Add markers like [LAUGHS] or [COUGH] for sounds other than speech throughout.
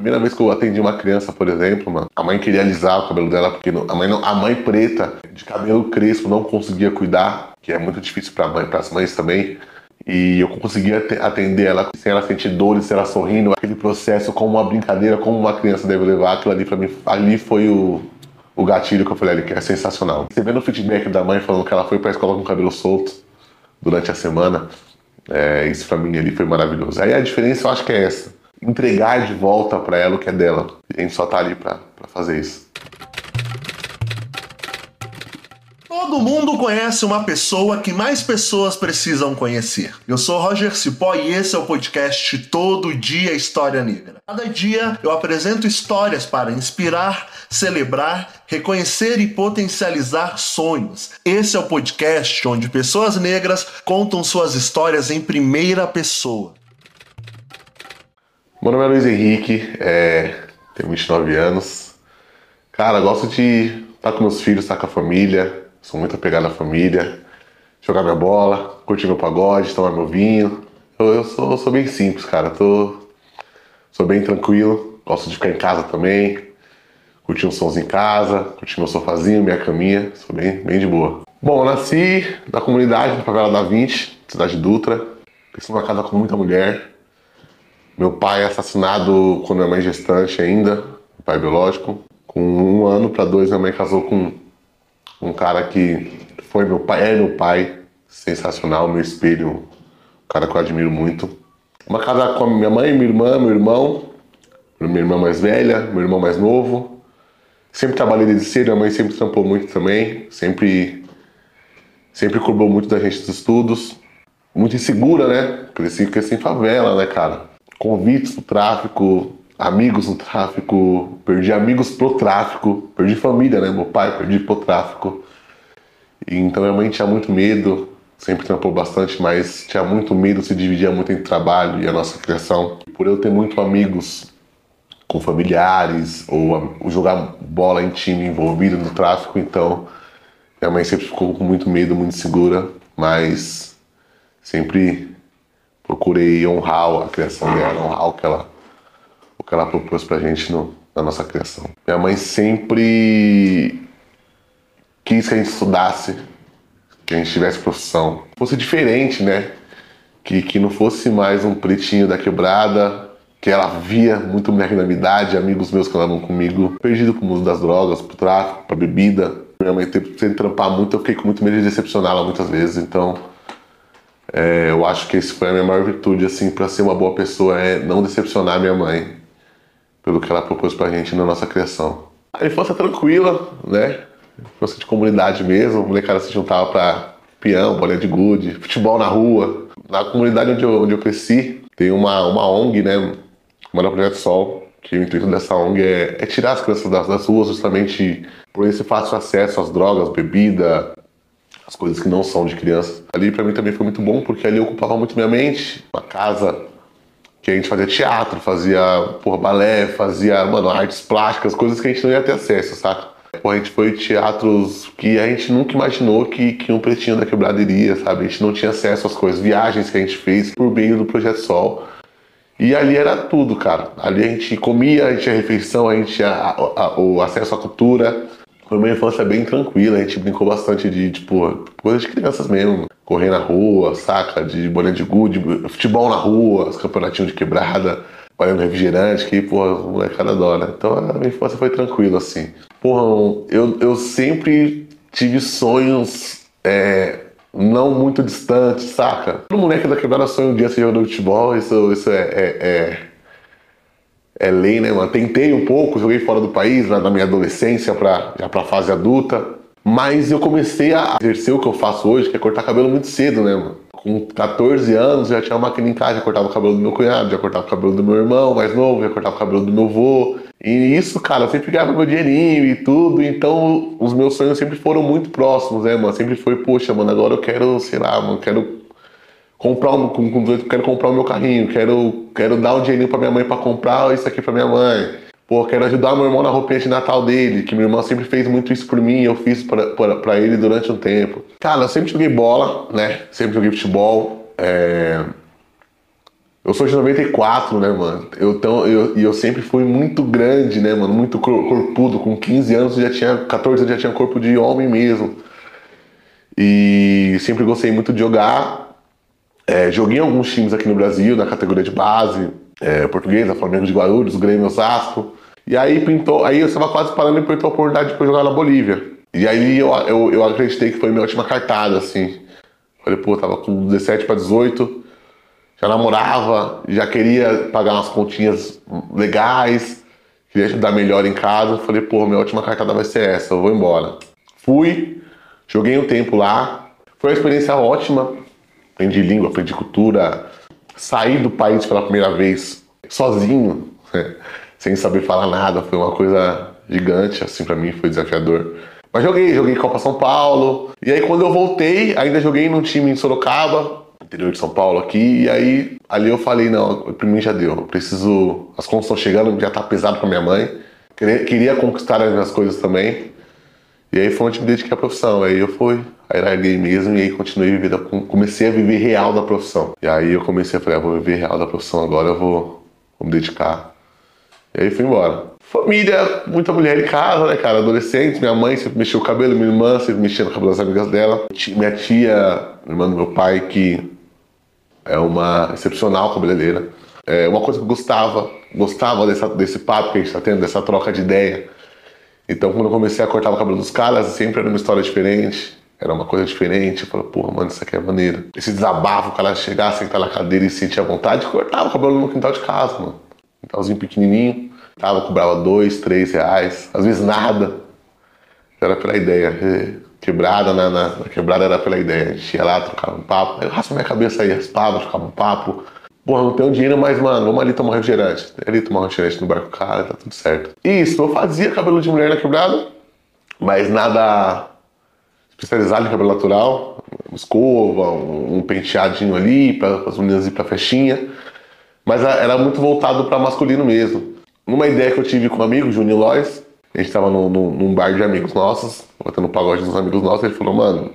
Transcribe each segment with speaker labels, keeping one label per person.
Speaker 1: primeira vez que eu atendi uma criança, por exemplo, mano, a mãe queria alisar o cabelo dela, porque não, a, mãe não, a mãe preta, de cabelo crespo, não conseguia cuidar, que é muito difícil para mãe, as mães também. E eu conseguia atender ela sem ela sentir dores, sem ela sorrindo, aquele processo como uma brincadeira, como uma criança deve levar, aquilo ali para mim, ali foi o, o gatilho que eu falei ali, que é sensacional. Você vendo o feedback da mãe falando que ela foi pra escola com o cabelo solto durante a semana, é, isso pra mim ali foi maravilhoso. Aí a diferença eu acho que é essa entregar de volta para ela o que é dela. E a gente só tá ali para fazer isso.
Speaker 2: Todo mundo conhece uma pessoa que mais pessoas precisam conhecer. Eu sou Roger Cipó e esse é o podcast Todo Dia História Negra. Cada dia eu apresento histórias para inspirar, celebrar, reconhecer e potencializar sonhos. Esse é o podcast onde pessoas negras contam suas histórias em primeira pessoa.
Speaker 1: Meu nome é Luiz Henrique, é, tenho 29 anos. Cara, gosto de estar com meus filhos, estar com a família. Sou muito apegado à família. Jogar minha bola, curtir meu pagode, tomar meu vinho. Eu, eu sou, sou, bem simples, cara. Tô, sou bem tranquilo. Gosto de ficar em casa também. Curtir uns sons em casa, curtir meu sofazinho, minha caminha. Sou bem, bem de boa. Bom, eu nasci na comunidade, na favela da 20, cidade de Dutra. Cresci numa casa com muita mulher meu pai é assassinado quando minha mãe gestante ainda, pai biológico. Com um ano para dois, minha mãe casou com um cara que foi meu pai, é meu pai, sensacional, meu espelho, um cara que eu admiro muito. Uma casa com a minha mãe, minha irmã, meu irmão, minha irmã mais velha, meu irmão mais novo. Sempre trabalhei desde cedo, minha mãe sempre trampou muito também, sempre, sempre cobrou muito da gente dos estudos. Muito insegura, né? Cresci, cresci em favela, né, cara? Convites pro tráfico, amigos no tráfico, perdi amigos pro tráfico, perdi família, né? Meu pai perdi pro tráfico. Então minha mãe tinha muito medo, sempre trampou bastante, mas tinha muito medo, se dividia muito entre trabalho e a nossa criação. Por eu ter muito amigos com familiares ou, ou jogar bola em time envolvido no tráfico, então minha mãe sempre ficou com muito medo, muito segura, mas sempre procurei honrar a criação dela, honrar o que ela, o que ela propôs pra gente no, na nossa criação. Minha mãe sempre quis que a gente estudasse, que a gente tivesse profissão. Fosse diferente, né? Que, que não fosse mais um pretinho da quebrada, que ela via muito moleque da minha idade, amigos meus que andavam comigo, perdido com o uso das drogas, pro tráfico, pra bebida. Minha mãe teve que trampar muito, eu fiquei com muito medo de decepcioná-la muitas vezes, então é, eu acho que esse foi a minha maior virtude, assim, para ser uma boa pessoa, é não decepcionar minha mãe pelo que ela propôs pra gente na nossa criação. A infância tranquila, né? Infância de comunidade mesmo, a molecada se juntava pra peão, bolinha de gude, futebol na rua. Na comunidade onde eu, onde eu cresci, tem uma, uma ONG, né? Uma Projeto Sol, que o intuito dessa ONG é, é tirar as crianças das, das ruas justamente por esse fácil acesso às drogas, bebida, as coisas que não são de criança. Ali para mim também foi muito bom, porque ali ocupava muito minha mente. Uma casa que a gente fazia teatro, fazia porra, balé, fazia, mano, artes plásticas, coisas que a gente não ia ter acesso, saca? A gente foi teatros que a gente nunca imaginou que, que um pretinho da quebrada iria, sabe? A gente não tinha acesso às coisas, viagens que a gente fez por meio do Projeto Sol. E ali era tudo, cara. Ali a gente comia, a gente tinha refeição, a gente tinha o acesso à cultura, foi uma infância bem tranquila, a gente brincou bastante de, tipo, coisas de crianças mesmo. Correr na rua, saca? De bolinha de gude, futebol na rua, os campeonatinhos de quebrada, valendo refrigerante, que, porra, o molecada adora. Então a minha infância foi tranquila, assim. Porra, eu, eu sempre tive sonhos é, não muito distantes, saca? Todo moleque da quebrada sonha um dia ser jogador de futebol, isso, isso é, é, é é lei, né, mano? Tentei um pouco, joguei fora do país na, na minha adolescência pra, já pra fase adulta. Mas eu comecei a exercer o que eu faço hoje, que é cortar cabelo muito cedo, né, mano? Com 14 anos já tinha uma máquina em casa, já cortava o cabelo do meu cunhado, já cortava o cabelo do meu irmão mais novo, já cortava o cabelo do meu avô. E isso, cara, eu sempre ganhava meu dinheirinho e tudo, então os meus sonhos sempre foram muito próximos, né, mano? Sempre foi, poxa, mano, agora eu quero, sei lá, mano, quero comprar um, com, com, quero comprar o meu carrinho, quero, quero dar um dinheirinho pra minha mãe para comprar isso aqui pra minha mãe. Pô, quero ajudar meu irmão na roupinha de Natal dele, que meu irmão sempre fez muito isso por mim eu fiz para ele durante um tempo. Cara, eu sempre joguei bola, né? Sempre joguei futebol. É... Eu sou de 94, né, mano? Eu, então, eu, e eu sempre fui muito grande, né, mano? Muito corpudo. Com 15 anos, já tinha, 14 anos, já tinha corpo de homem mesmo. E sempre gostei muito de jogar. É, joguei alguns times aqui no Brasil, na categoria de base. É, Portuguesa, Flamengo de Guarulhos, Grêmio Osasco. E aí pintou, aí eu estava quase parando e pintou a oportunidade de jogar na Bolívia. E aí eu, eu, eu acreditei que foi minha última cartada, assim. Falei, pô, tava com 17 para 18, já namorava, já queria pagar umas continhas legais, queria estudar melhor em casa. Falei, pô, minha última cartada vai ser essa, eu vou embora. Fui, joguei um tempo lá, foi uma experiência ótima. Aprendi língua, aprendi cultura, saí do país pela primeira vez sozinho, sem saber falar nada, foi uma coisa gigante, assim, para mim foi desafiador. Mas joguei, joguei Copa São Paulo. E aí quando eu voltei, ainda joguei num time em Sorocaba, interior de São Paulo aqui, e aí ali eu falei, não, pra mim já deu. Eu preciso. As contas estão chegando, já tá pesado pra minha mãe. Queria, queria conquistar as minhas coisas também. E aí foi onde me dediquei à profissão. Aí eu fui, aí larguei mesmo e aí continuei vivendo, comecei a viver real da profissão. E aí eu comecei a falar, ah, vou viver real da profissão agora, eu vou, vou me dedicar. E aí fui embora. Família, muita mulher em casa, né, cara? Adolescente, minha mãe sempre mexeu o cabelo, minha irmã sempre mexia no cabelo das amigas dela. Minha tia, irmã do meu pai, que é uma excepcional cabeleireira. É uma coisa que eu gostava, gostava dessa, desse papo que a gente tá tendo, dessa troca de ideia. Então, quando eu comecei a cortar o cabelo dos caras, sempre era uma história diferente, era uma coisa diferente. Eu falei, porra, mano, isso aqui é maneiro. Esse desabafo, o cara chegar, sentar na cadeira e sentir a vontade, cortava o cabelo no quintal de casa, mano. Quintalzinho pequenininho Tava, cobrava dois, três reais, às vezes nada. Era pela ideia. Quebrada na, na, na quebrada era pela ideia. A gente ia lá, trocava um papo. Eu raspa minha cabeça aí, raspava, trocava um papo. Porra, não tenho dinheiro, mas, mano, vamos ali tomar refrigerante. Ali tomar refrigerante no barco cara, tá tudo certo. Isso, eu fazia cabelo de mulher na quebrada, mas nada especializado em cabelo natural. Escova, um, penteadinho ali, para as meninas ir pra festinha. Mas era muito voltado para masculino mesmo numa ideia que eu tive com um amigo, Juninho Lois, a gente tava no, no, num bar de amigos nossos, botando pagode dos amigos nossos, ele falou, mano,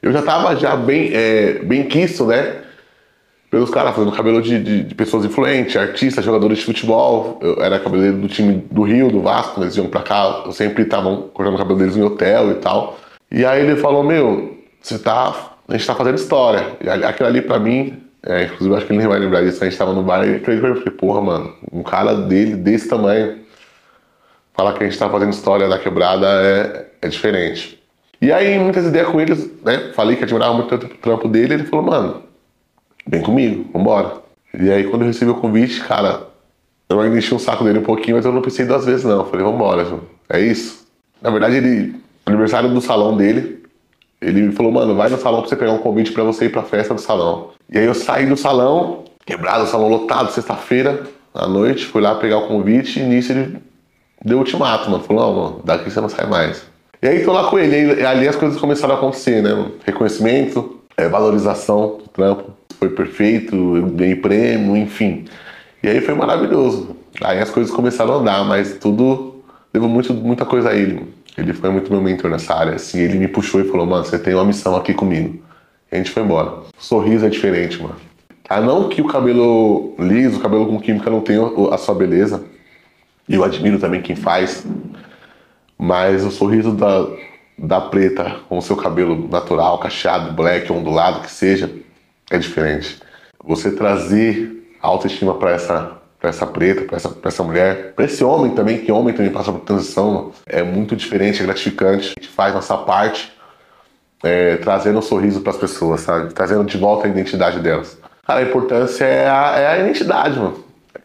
Speaker 1: eu já tava já bem, é, bem quisto, né? Pelos caras fazendo cabelo de, de, de, pessoas influentes, artistas, jogadores de futebol. Eu era cabeleireiro do time do Rio, do Vasco, eles iam pra cá, eu sempre estavam cortando o cabelo deles em hotel e tal. E aí ele falou, meu, você tá. A gente tá fazendo história. E aquilo ali pra mim é, inclusive, acho que ele nem vai lembrar disso. A gente tava no bar e eu falei, porra, mano, um cara dele, desse tamanho, falar que a gente tá fazendo história da quebrada é, é diferente. E aí, muitas ideias com eles, né? Falei que admirava muito o trampo dele, ele falou, mano, vem comigo, vambora. E aí, quando eu recebi o convite, cara, eu ainda enchi um saco dele um pouquinho, mas eu não pensei duas vezes, não. Falei, vambora, João. É isso. Na verdade, ele, aniversário do salão dele, ele me falou, mano, vai no salão pra você pegar um convite para você ir pra festa do salão. E aí eu saí do salão, quebrado, o salão lotado, sexta-feira à noite, fui lá pegar o convite e nisso ele deu ultimato, mano. Falou, não, mano, daqui você não sai mais. E aí tô lá com ele, e ali as coisas começaram a acontecer, né? Reconhecimento, é, valorização do trampo, foi perfeito, eu ganhei prêmio, enfim. E aí foi maravilhoso. Aí as coisas começaram a andar, mas tudo devo muito, muita coisa a ele. Ele foi muito meu mentor nessa área, assim, ele me puxou e falou, mano, você tem uma missão aqui comigo. E a gente foi embora. O sorriso é diferente, mano. Ah, não que o cabelo liso, o cabelo com química não tenha a sua beleza. E eu admiro também quem faz. Mas o sorriso da, da preta com o seu cabelo natural, cacheado, black, ondulado, que seja, é diferente. Você trazer autoestima para essa para essa preta, para essa, pra essa mulher, para esse homem também, que homem também passa por transição, é muito diferente, é gratificante. A gente faz nossa parte é, trazendo um sorriso para as pessoas, sabe? Trazendo de volta a identidade delas. Cara, a importância é a, é a identidade, mano.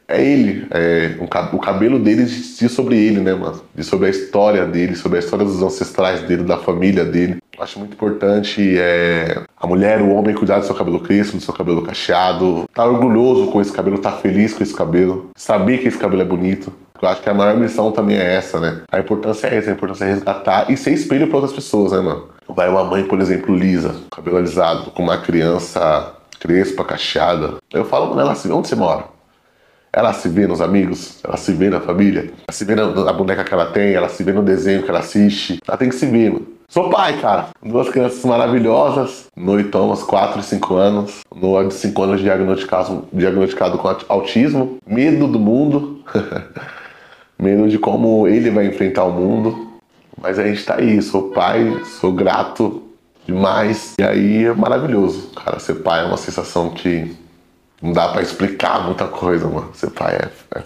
Speaker 1: É ele. É, o cabelo dele diz sobre ele, né, mano? Diz sobre a história dele, sobre a história dos ancestrais dele, da família dele. Acho muito importante é, a mulher, o homem cuidar do seu cabelo crespo, do seu cabelo cacheado, tá orgulhoso com esse cabelo, tá feliz com esse cabelo, saber que esse cabelo é bonito. Eu acho que a maior missão também é essa, né? A importância é essa, a importância é resgatar e ser espelho para outras pessoas, né, mano? Vai uma mãe, por exemplo, lisa, cabelo alisado, com uma criança crespa, cacheada. Eu falo, mano, ela vê onde você mora? Ela se vê nos amigos, ela se vê na família, ela se vê na, na boneca que ela tem, ela se vê no desenho que ela assiste. Ela tem que se ver, mano. Sou pai, cara. Duas crianças maravilhosas. No Thomas, 4 e 5 anos. No de 5 anos diagnosticado, diagnosticado com autismo. Medo do mundo. [LAUGHS] Medo de como ele vai enfrentar o mundo. Mas a gente tá aí. Sou pai, sou grato demais. E aí é maravilhoso. Cara, ser pai é uma sensação que não dá para explicar muita coisa, mano. Ser pai é, é, é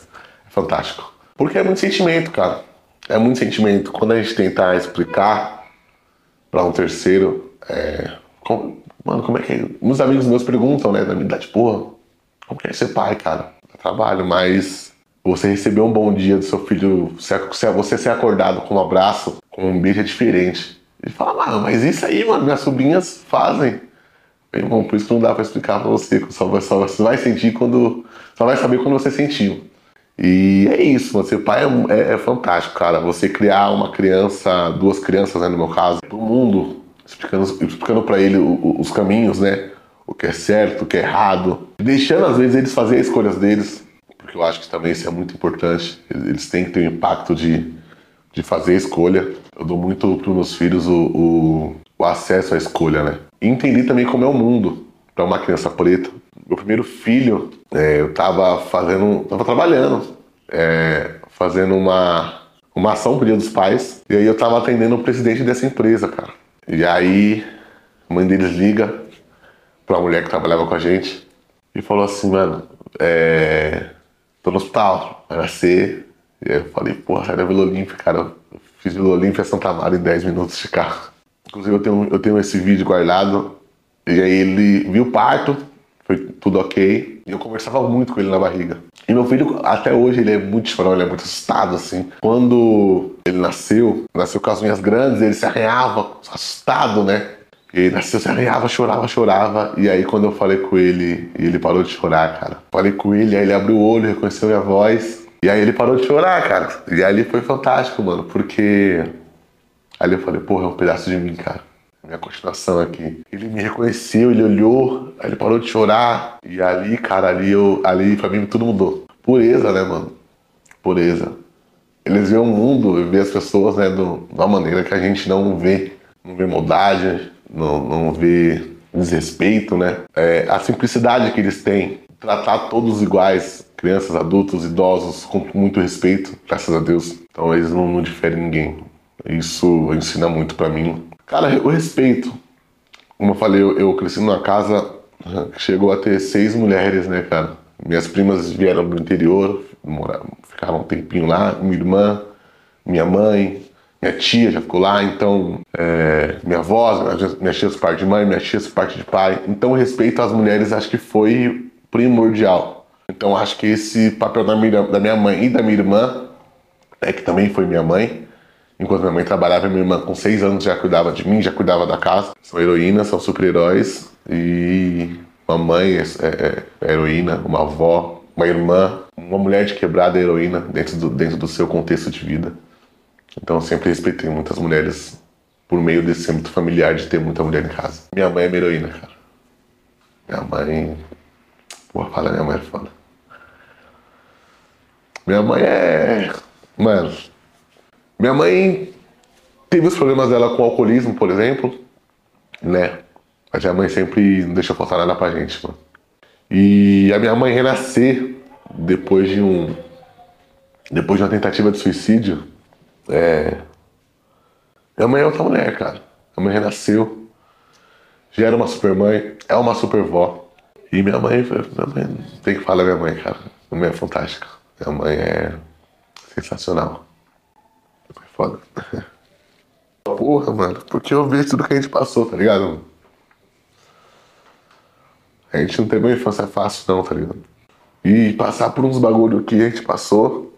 Speaker 1: fantástico. Porque é muito sentimento, cara. É muito sentimento. Quando a gente tentar explicar para um terceiro, é, como, mano, como é que é? Amigos meus perguntam, né, da minha idade, porra, como que é ser pai, cara? trabalho, mas você receber um bom dia do seu filho, você ser acordado com um abraço, com um beijo é diferente. Ele fala, mano, mas isso aí, mano, minhas sobrinhas fazem. Bem bom, por isso não dá pra explicar pra você, só, só você vai sentir quando. Só vai saber quando você sentiu. E é isso, você pai é, é, é, fantástico, cara. Você criar uma criança, duas crianças, né, no meu caso, pro mundo, explicando, explicando para ele o, o, os caminhos, né? O que é certo, o que é errado. Deixando, às vezes, eles fazerem as escolhas deles, porque eu acho que também isso é muito importante. Eles têm que ter o impacto de, de fazer a escolha. Eu dou muito para meus filhos o, o, o acesso à escolha, né? E entender também como é o mundo para uma criança preta meu primeiro filho, é, eu tava fazendo, tava trabalhando, é, fazendo uma, uma ação pro Dia dos Pais, e aí eu tava atendendo o presidente dessa empresa, cara. E aí a mãe deles liga pra mulher que trabalhava com a gente e falou assim, mano, é, tô no hospital, vai nascer. E aí eu falei, porra, da Vila Olímpia, cara. Eu fiz Vila Olímpia Santa Mara em 10 minutos de carro. Inclusive eu tenho, eu tenho esse vídeo guardado. E aí ele viu o parto, foi tudo ok. E eu conversava muito com ele na barriga. E meu filho, até hoje, ele é muito chorão, ele é muito assustado, assim. Quando ele nasceu, nasceu com as unhas grandes, ele se arranhava, assustado, né? Ele nasceu, se arranhava, chorava, chorava. E aí, quando eu falei com ele, ele parou de chorar, cara. Falei com ele, aí ele abriu o olho, reconheceu minha voz. E aí ele parou de chorar, cara. E ali foi fantástico, mano, porque. Ali eu falei, porra, é um pedaço de mim, cara minha continuação aqui. Ele me reconheceu, ele olhou, aí ele parou de chorar. E ali, cara, ali, eu, ali pra mim tudo mudou. Pureza, né, mano? Pureza. Eles veem o mundo, vê as pessoas, né, de uma maneira que a gente não vê. Não vê maldade, não, não vê desrespeito, né? É, a simplicidade que eles têm, tratar todos iguais, crianças, adultos, idosos, com muito respeito, graças a Deus. Então eles não, não diferem ninguém. Isso ensina muito para mim Cara, o respeito. Como eu falei, eu, cresci numa casa que chegou a ter seis mulheres, né, cara? Minhas primas vieram do interior, moraram, ficaram um tempinho lá, minha irmã, minha mãe, minha tia já ficou lá, então é, minha avó, minha tia parte de mãe, minha tia parte de pai. Então o respeito às mulheres acho que foi primordial. Então acho que esse papel da minha, da minha mãe e da minha irmã, é que também foi minha mãe, Enquanto minha mãe trabalhava, minha irmã com seis anos já cuidava de mim, já cuidava da casa. São heroínas, são super-heróis. E uma mãe é, é, é, heroína, uma avó, uma irmã, uma mulher de quebrada é heroína dentro do, dentro do seu contexto de vida. Então eu sempre respeitei muitas mulheres por meio desse âmbito familiar de ter muita mulher em casa. Minha mãe é minha heroína, cara. Minha mãe. Pô, fala, minha mãe é foda. Minha mãe é. Mano, minha mãe teve os problemas dela com alcoolismo, por exemplo, né? Mas minha mãe sempre não deixa faltar nada pra gente, mano. E a minha mãe renascer depois de um. Depois de uma tentativa de suicídio. É. Minha mãe é outra mulher, cara. Minha mãe renasceu. Já era uma super mãe, é uma super vó. E minha mãe, minha mãe tem que falar minha mãe, cara. Minha mãe é fantástica. Minha mãe é sensacional foda. Porra, mano, porque eu vejo tudo que a gente passou, tá ligado? A gente não teve uma infância fácil, não, tá ligado? E passar por uns bagulho que a gente passou,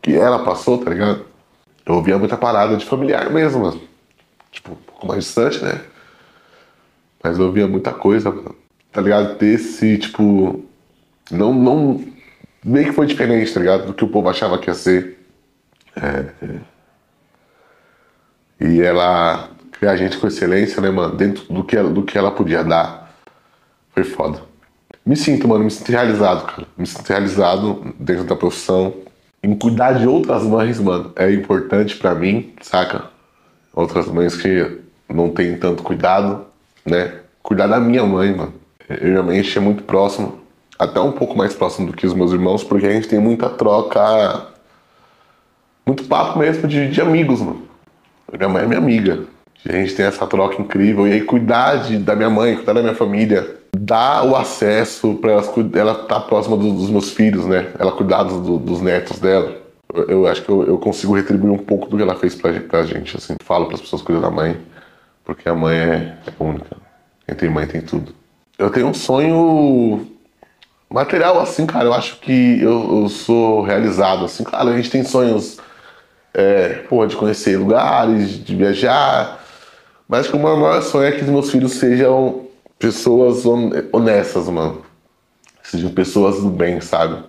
Speaker 1: que ela passou, tá ligado? Eu ouvia muita parada de familiar mesmo, mano. Tipo, um pouco mais distante, né? Mas eu ouvia muita coisa, mano. Tá ligado? Ter esse, tipo. Não, não. Meio que foi diferente, tá ligado? Do que o povo achava que ia ser. É, é. E ela criar a gente com excelência, né, mano? Dentro do que, ela, do que ela podia dar. Foi foda. Me sinto, mano, me sinto realizado, cara. Me sinto realizado dentro da profissão. Em cuidar de outras mães, mano, é importante para mim, saca? outras mães que não têm tanto cuidado, né? Cuidar da minha mãe, mano. Eu e gente é muito próximo, até um pouco mais próximo do que os meus irmãos, porque a gente tem muita troca, muito papo mesmo de, de amigos, mano. Minha mãe é minha amiga. A gente tem essa troca incrível. E aí, cuidar de, da minha mãe, cuidar da minha família, dar o acesso para ela estar tá próxima do, dos meus filhos, né? Ela cuidar do, dos netos dela. Eu, eu acho que eu, eu, consigo retribuir um pouco do que ela fez pra, pra gente, assim. Falo as pessoas cuidar da mãe, porque a mãe é, é única. Quem tem mãe tem tudo. Eu tenho um sonho material, assim, cara. Eu acho que eu, eu sou realizado, assim. Claro, a gente tem sonhos, é, de conhecer lugares, de viajar, mas que o meu maior sonho é que os meus filhos sejam pessoas honestas, mano. Sejam pessoas do bem, sabe?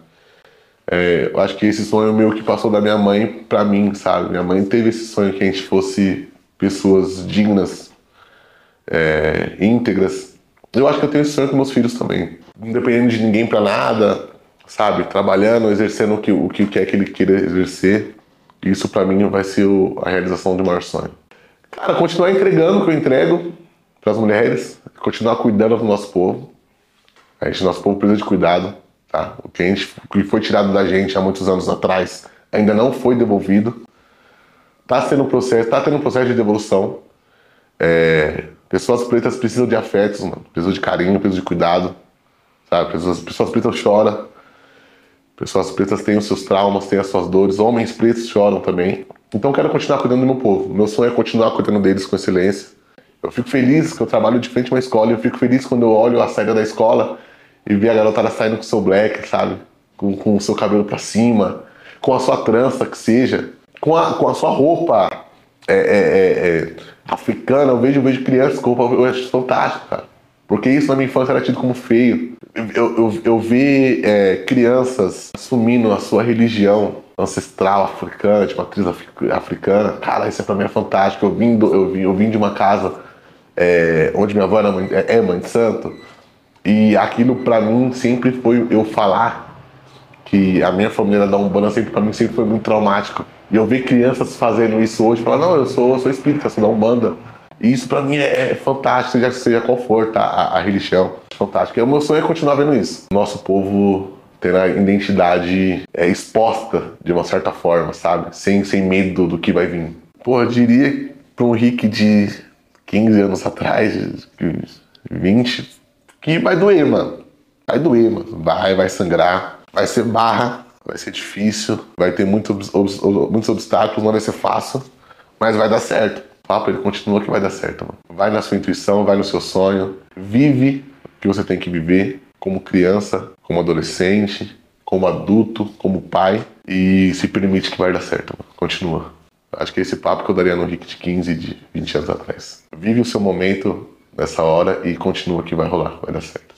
Speaker 1: É, eu acho que esse sonho meu que passou da minha mãe pra mim, sabe? Minha mãe teve esse sonho que a gente fosse pessoas dignas, é, íntegras. Eu acho que eu tenho esse sonho com meus filhos também. Independendo de ninguém pra nada, sabe? Trabalhando, exercendo o que, o que quer que ele queira exercer. Isso pra mim vai ser o, a realização de maior sonho. Cara, continuar entregando o que eu entrego para as mulheres, continuar cuidando do nosso povo. A gente, nosso povo precisa de cuidado, tá? O que, a gente, o que foi tirado da gente há muitos anos atrás ainda não foi devolvido. Tá sendo um processo, tá tendo um processo de devolução. É, pessoas pretas precisam de afetos, mano. Precisam de carinho, precisam de cuidado, sabe? Pessoas, pessoas pretas choram. Pessoas pretas têm os seus traumas, têm as suas dores. Homens pretos choram também. Então quero continuar cuidando do meu povo. Meu sonho é continuar cuidando deles com excelência. Eu fico feliz que eu trabalho de frente a uma escola. Eu fico feliz quando eu olho a saída da escola e vi a garotada saindo com o seu black, sabe? Com, com o seu cabelo para cima, com a sua trança, que seja, com a, com a sua roupa é, é, é, é, africana. Eu vejo, eu vejo crianças com roupa, eu acho fantástico, cara. Porque isso na minha infância era tido como feio. Eu, eu, eu vi é, crianças assumindo a sua religião ancestral africana, de matriz africana. Cara, isso é pra mim é fantástico. Eu vim, do, eu vim, eu vim de uma casa é, onde minha avó era é, é mãe de santo. E aquilo pra mim sempre foi eu falar que a minha família da Umbanda sempre pra mim sempre foi muito traumático. E eu ver crianças fazendo isso hoje, falar, não, eu sou, eu sou espírita, sou da Umbanda. E isso pra mim é, é fantástico, seja, seja qual for tá, a, a religião. Fantástico. E o meu sonho é continuar vendo isso. Nosso povo ter a identidade é, exposta de uma certa forma, sabe? Sem, sem medo do que vai vir. Pô, eu diria para um Rick de 15 anos atrás, 20, que vai doer, mano. Vai doer, mano. Vai, vai sangrar, vai ser barra, vai ser difícil, vai ter muitos, muitos obstáculos, não vai ser fácil, mas vai dar certo. Papo, ele continua que vai dar certo, mano. Vai na sua intuição, vai no seu sonho, vive o que você tem que viver como criança, como adolescente, como adulto, como pai e se permite que vai dar certo. Mano. Continua. Acho que é esse papo que eu daria no Rick de 15, de 20 anos atrás. Vive o seu momento nessa hora e continua que vai rolar, vai dar certo.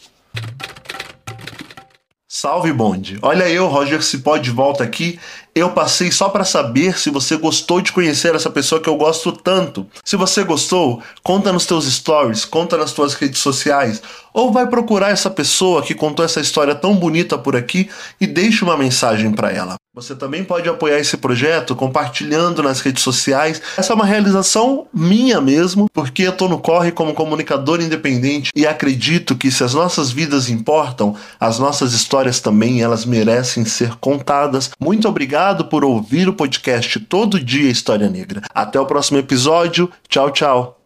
Speaker 2: Salve bonde! Olha eu, Roger Cipó, de volta aqui. Eu passei só para saber se você gostou de conhecer essa pessoa que eu gosto tanto. Se você gostou, conta nos teus stories, conta nas tuas redes sociais, ou vai procurar essa pessoa que contou essa história tão bonita por aqui e deixa uma mensagem para ela. Você também pode apoiar esse projeto compartilhando nas redes sociais. Essa é uma realização minha mesmo, porque eu tô no corre como comunicador independente e acredito que se as nossas vidas importam, as nossas histórias também elas merecem ser contadas. Muito obrigado por ouvir o podcast Todo Dia História Negra. Até o próximo episódio. Tchau, tchau.